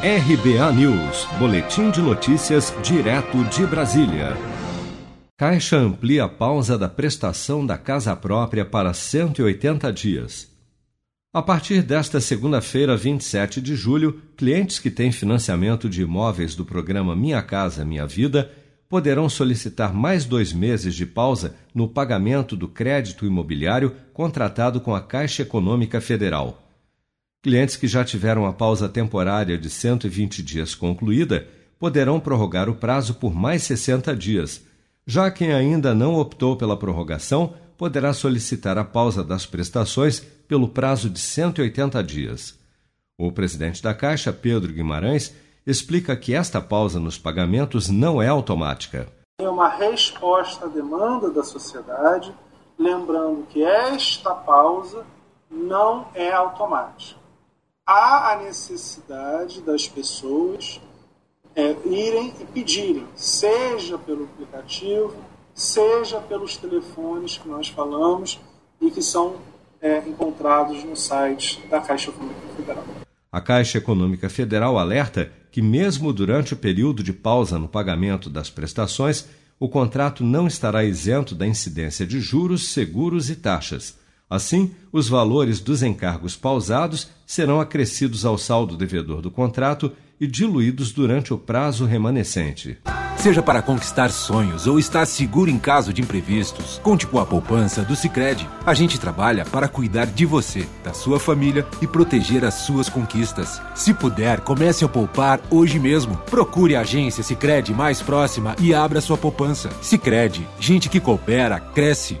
RBA News, Boletim de Notícias, direto de Brasília. Caixa amplia a pausa da prestação da casa própria para 180 dias. A partir desta segunda-feira, 27 de julho, clientes que têm financiamento de imóveis do programa Minha Casa Minha Vida poderão solicitar mais dois meses de pausa no pagamento do crédito imobiliário contratado com a Caixa Econômica Federal. Clientes que já tiveram a pausa temporária de 120 dias concluída poderão prorrogar o prazo por mais 60 dias. Já quem ainda não optou pela prorrogação poderá solicitar a pausa das prestações pelo prazo de 180 dias. O presidente da Caixa, Pedro Guimarães, explica que esta pausa nos pagamentos não é automática. É uma resposta à demanda da sociedade, lembrando que esta pausa não é automática há a necessidade das pessoas é, irem e pedirem, seja pelo aplicativo, seja pelos telefones que nós falamos e que são é, encontrados no site da Caixa Econômica Federal. A Caixa Econômica Federal alerta que, mesmo durante o período de pausa no pagamento das prestações, o contrato não estará isento da incidência de juros, seguros e taxas Assim, os valores dos encargos pausados serão acrescidos ao saldo devedor do contrato e diluídos durante o prazo remanescente. Seja para conquistar sonhos ou estar seguro em caso de imprevistos, conte com a poupança do Sicredi. A gente trabalha para cuidar de você, da sua família e proteger as suas conquistas. Se puder, comece a poupar hoje mesmo. Procure a agência Sicredi mais próxima e abra sua poupança. Sicredi, gente que coopera cresce